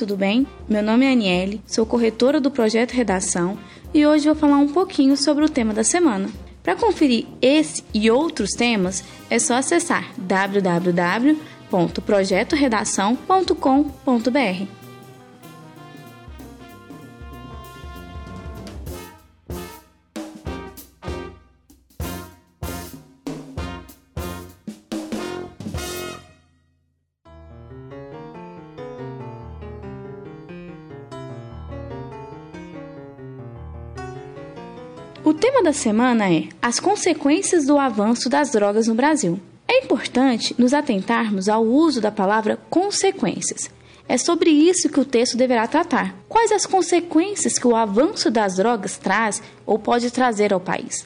Tudo bem? Meu nome é Aniele, sou corretora do projeto Redação e hoje vou falar um pouquinho sobre o tema da semana. Para conferir esse e outros temas, é só acessar www.projetoredação.com.br. O tema da semana é as consequências do avanço das drogas no Brasil. É importante nos atentarmos ao uso da palavra consequências. É sobre isso que o texto deverá tratar. Quais as consequências que o avanço das drogas traz ou pode trazer ao país?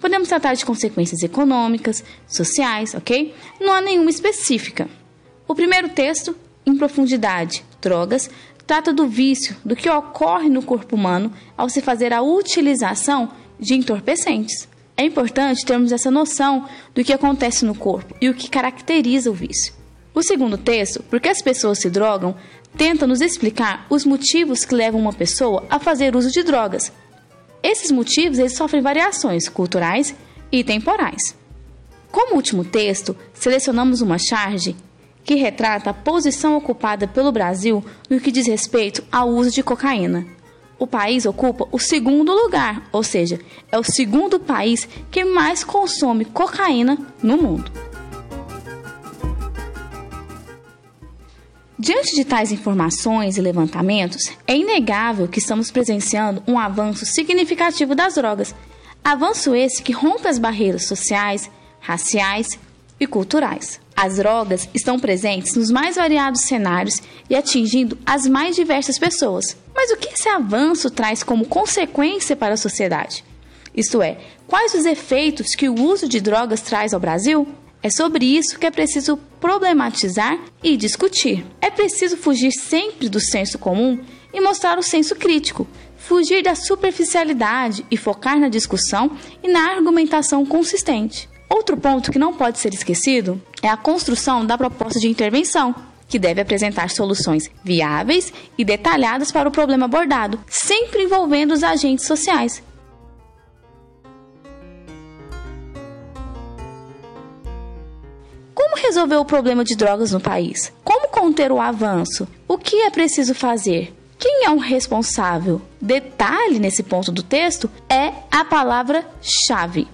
Podemos tratar de consequências econômicas, sociais, ok? Não há nenhuma específica. O primeiro texto, em profundidade, drogas, trata do vício, do que ocorre no corpo humano ao se fazer a utilização de entorpecentes. É importante termos essa noção do que acontece no corpo e o que caracteriza o vício. O segundo texto, Por que as pessoas se drogam, tenta nos explicar os motivos que levam uma pessoa a fazer uso de drogas. Esses motivos eles sofrem variações culturais e temporais. Como último texto, selecionamos uma charge que retrata a posição ocupada pelo Brasil no que diz respeito ao uso de cocaína o país ocupa o segundo lugar, ou seja, é o segundo país que mais consome cocaína no mundo. Diante de tais informações e levantamentos, é inegável que estamos presenciando um avanço significativo das drogas. Avanço esse que rompe as barreiras sociais, raciais e culturais. As drogas estão presentes nos mais variados cenários e atingindo as mais diversas pessoas. Mas o que esse avanço traz como consequência para a sociedade? Isto é, quais os efeitos que o uso de drogas traz ao Brasil? É sobre isso que é preciso problematizar e discutir. É preciso fugir sempre do senso comum e mostrar o senso crítico, fugir da superficialidade e focar na discussão e na argumentação consistente. Outro ponto que não pode ser esquecido é a construção da proposta de intervenção, que deve apresentar soluções viáveis e detalhadas para o problema abordado, sempre envolvendo os agentes sociais. Como resolver o problema de drogas no país? Como conter o avanço? O que é preciso fazer? Quem é o responsável? Detalhe nesse ponto do texto é a palavra-chave.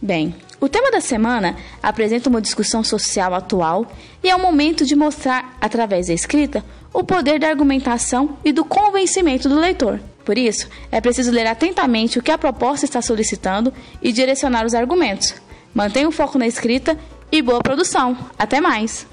Bem, o tema da semana apresenta uma discussão social atual e é o momento de mostrar, através da escrita, o poder da argumentação e do convencimento do leitor. Por isso, é preciso ler atentamente o que a proposta está solicitando e direcionar os argumentos. Mantenha o foco na escrita e boa produção. Até mais!